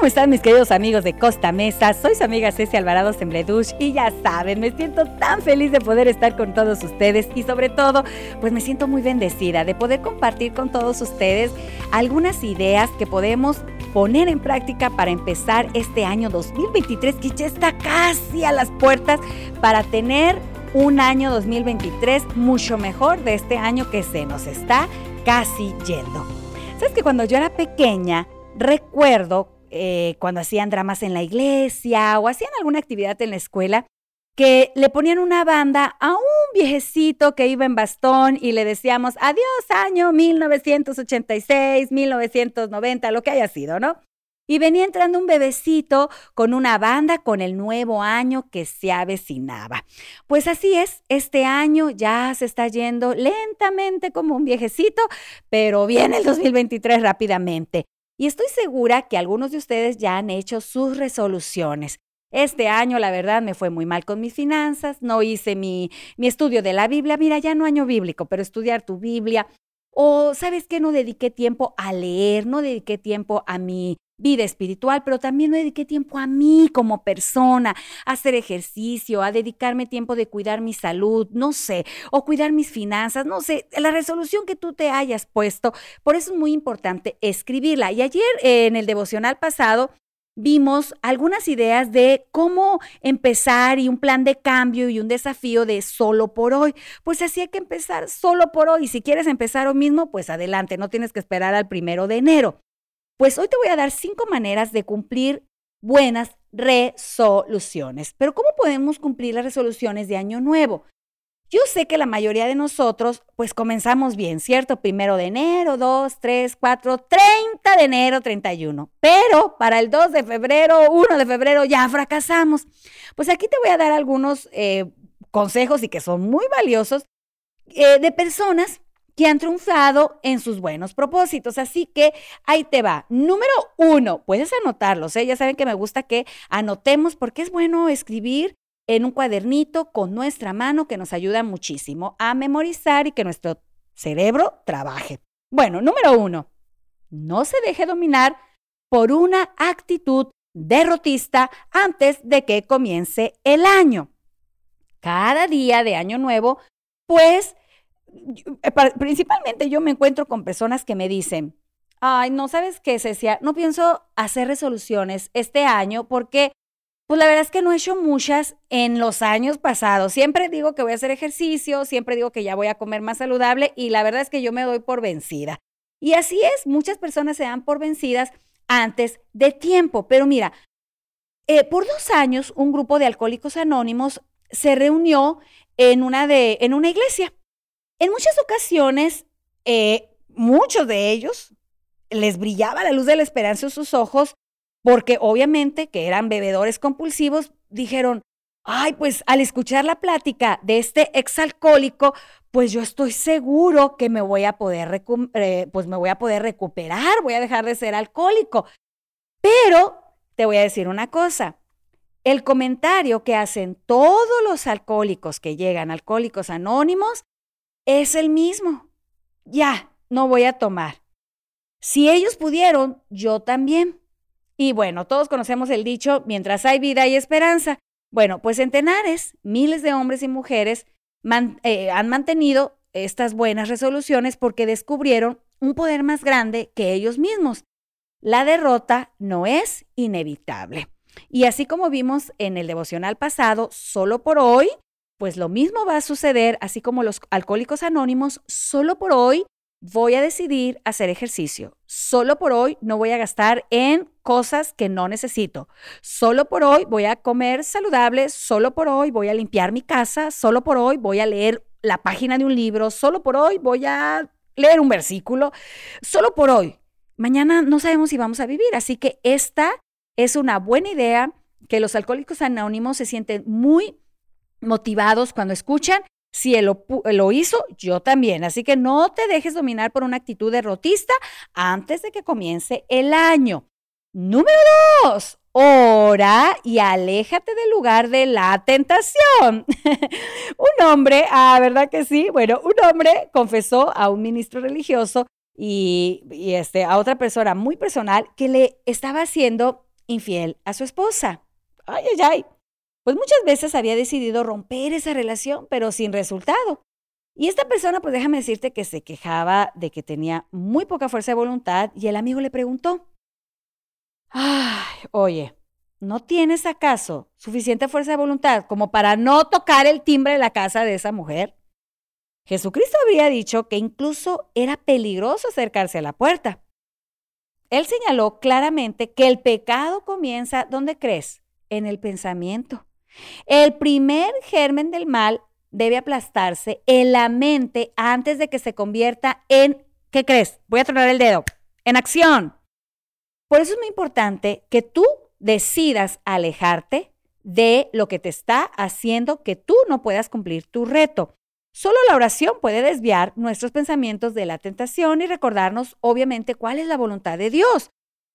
¿Cómo están mis queridos amigos de Costa Mesa? Soy su amiga Ceci Alvarado Sembledush y ya saben, me siento tan feliz de poder estar con todos ustedes y sobre todo, pues me siento muy bendecida de poder compartir con todos ustedes algunas ideas que podemos poner en práctica para empezar este año 2023 que ya está casi a las puertas para tener un año 2023 mucho mejor de este año que se nos está casi yendo. ¿Sabes que cuando yo era pequeña, recuerdo eh, cuando hacían dramas en la iglesia o hacían alguna actividad en la escuela, que le ponían una banda a un viejecito que iba en bastón y le decíamos, adiós año 1986, 1990, lo que haya sido, ¿no? Y venía entrando un bebecito con una banda con el nuevo año que se avecinaba. Pues así es, este año ya se está yendo lentamente como un viejecito, pero viene el 2023 rápidamente. Y estoy segura que algunos de ustedes ya han hecho sus resoluciones. Este año, la verdad, me fue muy mal con mis finanzas, no hice mi, mi estudio de la Biblia. Mira, ya no año bíblico, pero estudiar tu Biblia. O, ¿sabes qué? No dediqué tiempo a leer, no dediqué tiempo a mi vida espiritual, pero también no dediqué tiempo a mí como persona, a hacer ejercicio, a dedicarme tiempo de cuidar mi salud, no sé, o cuidar mis finanzas, no sé, la resolución que tú te hayas puesto. Por eso es muy importante escribirla. Y ayer en el devocional pasado vimos algunas ideas de cómo empezar y un plan de cambio y un desafío de solo por hoy. Pues así hay que empezar solo por hoy. Si quieres empezar hoy mismo, pues adelante, no tienes que esperar al primero de enero. Pues hoy te voy a dar cinco maneras de cumplir buenas resoluciones. Pero ¿cómo podemos cumplir las resoluciones de año nuevo? Yo sé que la mayoría de nosotros, pues comenzamos bien, ¿cierto? Primero de enero, 2, 3, 4, 30 de enero, 31. Pero para el 2 de febrero, 1 de febrero, ya fracasamos. Pues aquí te voy a dar algunos eh, consejos y que son muy valiosos eh, de personas que han triunfado en sus buenos propósitos. Así que ahí te va. Número uno, puedes anotarlos, ¿eh? ya saben que me gusta que anotemos porque es bueno escribir en un cuadernito con nuestra mano que nos ayuda muchísimo a memorizar y que nuestro cerebro trabaje. Bueno, número uno, no se deje dominar por una actitud derrotista antes de que comience el año. Cada día de año nuevo, pues principalmente yo me encuentro con personas que me dicen, ay, no sabes qué, Cecia, no pienso hacer resoluciones este año porque, pues la verdad es que no he hecho muchas en los años pasados. Siempre digo que voy a hacer ejercicio, siempre digo que ya voy a comer más saludable y la verdad es que yo me doy por vencida. Y así es, muchas personas se dan por vencidas antes de tiempo. Pero mira, eh, por dos años un grupo de alcohólicos anónimos se reunió en una, de, en una iglesia en muchas ocasiones, eh, muchos de ellos les brillaba la luz de la esperanza en sus ojos porque obviamente que eran bebedores compulsivos, dijeron, ay, pues al escuchar la plática de este exalcohólico, pues yo estoy seguro que me voy a poder, eh, pues me voy a poder recuperar, voy a dejar de ser alcohólico. Pero te voy a decir una cosa, el comentario que hacen todos los alcohólicos que llegan, alcohólicos anónimos, es el mismo. Ya, no voy a tomar. Si ellos pudieron, yo también. Y bueno, todos conocemos el dicho, mientras hay vida hay esperanza. Bueno, pues centenares, miles de hombres y mujeres eh, han mantenido estas buenas resoluciones porque descubrieron un poder más grande que ellos mismos. La derrota no es inevitable. Y así como vimos en el devocional pasado, solo por hoy pues lo mismo va a suceder, así como los alcohólicos anónimos, solo por hoy voy a decidir hacer ejercicio. Solo por hoy no voy a gastar en cosas que no necesito. Solo por hoy voy a comer saludable. Solo por hoy voy a limpiar mi casa. Solo por hoy voy a leer la página de un libro. Solo por hoy voy a leer un versículo. Solo por hoy. Mañana no sabemos si vamos a vivir. Así que esta es una buena idea que los alcohólicos anónimos se sienten muy motivados cuando escuchan. Si él lo, hizo, yo también. Así que no te dejes dominar por una actitud derrotista antes de que comience el año. Número dos, ora y aléjate del lugar de la tentación. un hombre, ah, ¿verdad que sí? Bueno, un hombre confesó a un ministro religioso y, este, a otra persona muy personal que le estaba haciendo infiel a su esposa. Ay, ay, ay. Pues muchas veces había decidido romper esa relación, pero sin resultado. Y esta persona, pues déjame decirte que se quejaba de que tenía muy poca fuerza de voluntad y el amigo le preguntó, ay, oye, ¿no tienes acaso suficiente fuerza de voluntad como para no tocar el timbre de la casa de esa mujer? Jesucristo habría dicho que incluso era peligroso acercarse a la puerta. Él señaló claramente que el pecado comienza, ¿dónde crees? En el pensamiento. El primer germen del mal debe aplastarse en la mente antes de que se convierta en, ¿qué crees? Voy a tronar el dedo, en acción. Por eso es muy importante que tú decidas alejarte de lo que te está haciendo que tú no puedas cumplir tu reto. Solo la oración puede desviar nuestros pensamientos de la tentación y recordarnos, obviamente, cuál es la voluntad de Dios.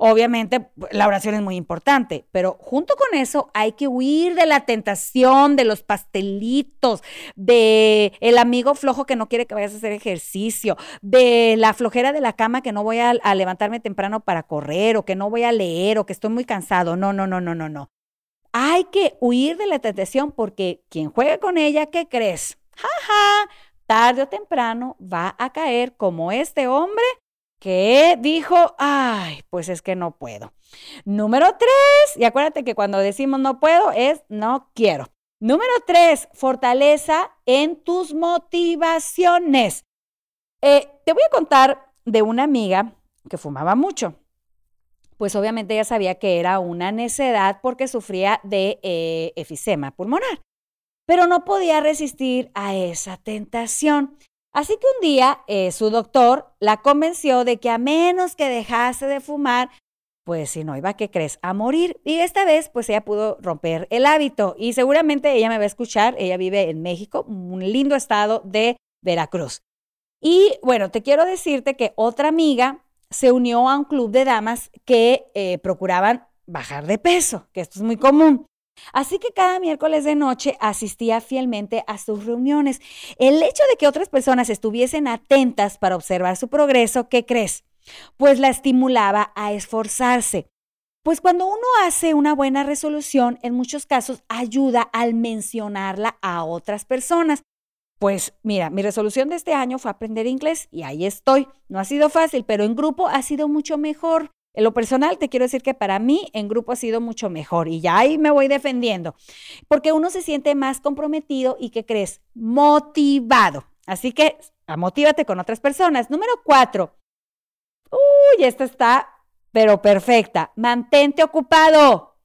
Obviamente, la oración es muy importante, pero junto con eso hay que huir de la tentación, de los pastelitos, de el amigo flojo que no quiere que vayas a hacer ejercicio, de la flojera de la cama que no voy a, a levantarme temprano para correr o que no voy a leer o que estoy muy cansado. No, no, no, no, no, no. Hay que huir de la tentación porque quien juega con ella, ¿qué crees? Jaja, tarde o temprano va a caer como este hombre que dijo, ay, pues es que no puedo. Número tres, y acuérdate que cuando decimos no puedo es no quiero. Número tres, fortaleza en tus motivaciones. Eh, te voy a contar de una amiga que fumaba mucho. Pues obviamente ella sabía que era una necedad porque sufría de eh, efisema pulmonar, pero no podía resistir a esa tentación. Así que un día eh, su doctor la convenció de que a menos que dejase de fumar, pues si no iba, ¿qué crees? A morir. Y esta vez, pues ella pudo romper el hábito. Y seguramente ella me va a escuchar. Ella vive en México, un lindo estado de Veracruz. Y bueno, te quiero decirte que otra amiga se unió a un club de damas que eh, procuraban bajar de peso, que esto es muy común. Así que cada miércoles de noche asistía fielmente a sus reuniones. El hecho de que otras personas estuviesen atentas para observar su progreso, ¿qué crees? Pues la estimulaba a esforzarse. Pues cuando uno hace una buena resolución, en muchos casos ayuda al mencionarla a otras personas. Pues mira, mi resolución de este año fue aprender inglés y ahí estoy. No ha sido fácil, pero en grupo ha sido mucho mejor. En lo personal, te quiero decir que para mí en grupo ha sido mucho mejor y ya ahí me voy defendiendo, porque uno se siente más comprometido y, ¿qué crees? Motivado. Así que motívate con otras personas. Número cuatro. Uy, esta está, pero perfecta. Mantente ocupado.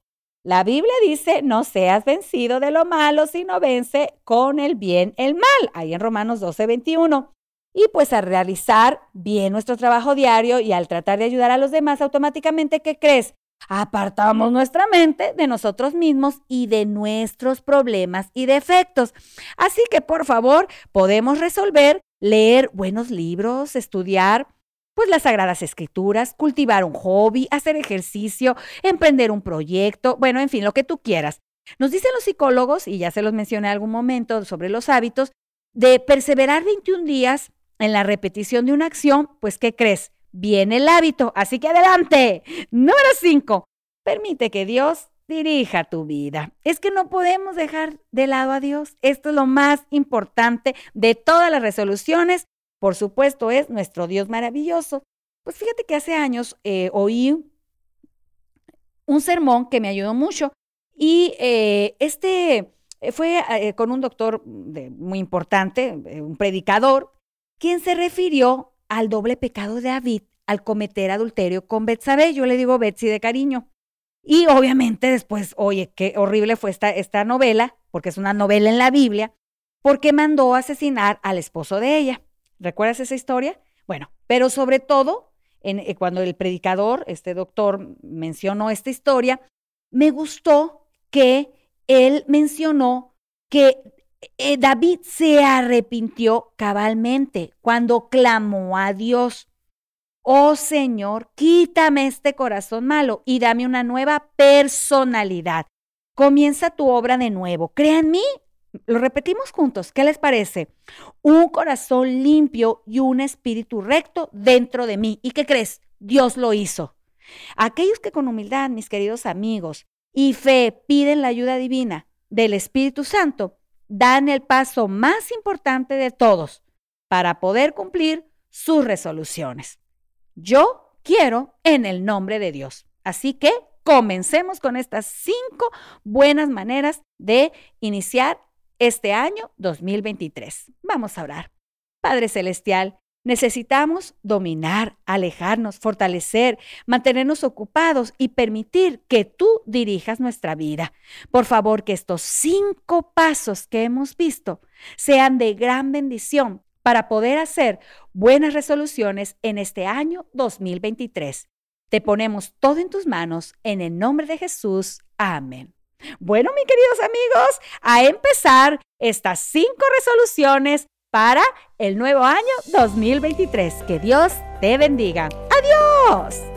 La Biblia dice, no seas vencido de lo malo, sino vence con el bien el mal. Ahí en Romanos 12, 21. Y pues al realizar bien nuestro trabajo diario y al tratar de ayudar a los demás, automáticamente, ¿qué crees? Apartamos nuestra mente de nosotros mismos y de nuestros problemas y defectos. Así que, por favor, podemos resolver leer buenos libros, estudiar pues las sagradas escrituras, cultivar un hobby, hacer ejercicio, emprender un proyecto, bueno, en fin, lo que tú quieras. Nos dicen los psicólogos, y ya se los mencioné en algún momento sobre los hábitos, de perseverar 21 días en la repetición de una acción, pues ¿qué crees? Viene el hábito, así que adelante. Número 5. Permite que Dios dirija tu vida. Es que no podemos dejar de lado a Dios. Esto es lo más importante de todas las resoluciones. Por supuesto, es nuestro Dios maravilloso. Pues fíjate que hace años eh, oí un sermón que me ayudó mucho y eh, este eh, fue con un doctor muy importante, un predicador, quien se refirió al doble pecado de David al cometer adulterio con Betsabé. Yo le digo Betsy de cariño. Y obviamente después, oye, qué horrible fue esta, novela, porque es una novela en la Biblia, porque mandó asesinar al esposo de ella. ¿Recuerdas esa historia? Bueno, pero sobre todo, eh, cuando el predicador, este doctor, mencionó esta historia, me gustó que él mencionó que eh, David se arrepintió cabalmente cuando clamó a Dios. Oh Señor, quítame este corazón malo y dame una nueva personalidad. Comienza tu obra de nuevo. Crea en mí. Lo repetimos juntos. ¿Qué les parece? Un corazón limpio y un espíritu recto dentro de mí. ¿Y qué crees? Dios lo hizo. Aquellos que con humildad, mis queridos amigos, y fe piden la ayuda divina del Espíritu Santo, dan el paso más importante de todos para poder cumplir sus resoluciones. Yo quiero en el nombre de Dios. Así que comencemos con estas cinco buenas maneras de iniciar este año 2023. Vamos a orar. Padre Celestial, necesitamos dominar, alejarnos, fortalecer, mantenernos ocupados y permitir que tú dirijas nuestra vida. Por favor, que estos cinco pasos que hemos visto sean de gran bendición para poder hacer buenas resoluciones en este año 2023. Te ponemos todo en tus manos en el nombre de Jesús. Amén. Bueno, mis queridos amigos, a empezar estas cinco resoluciones para el nuevo año 2023. Que Dios te bendiga. Adiós.